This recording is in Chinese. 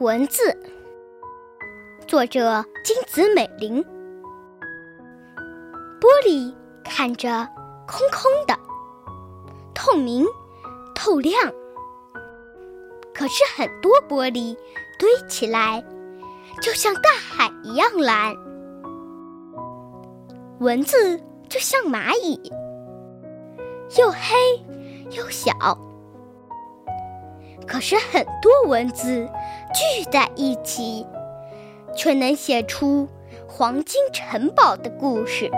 文字，作者金子美玲。玻璃看着空空的，透明、透亮。可是很多玻璃堆起来，就像大海一样蓝。文字就像蚂蚁，又黑又小。可是很多文字聚在一起，却能写出黄金城堡的故事。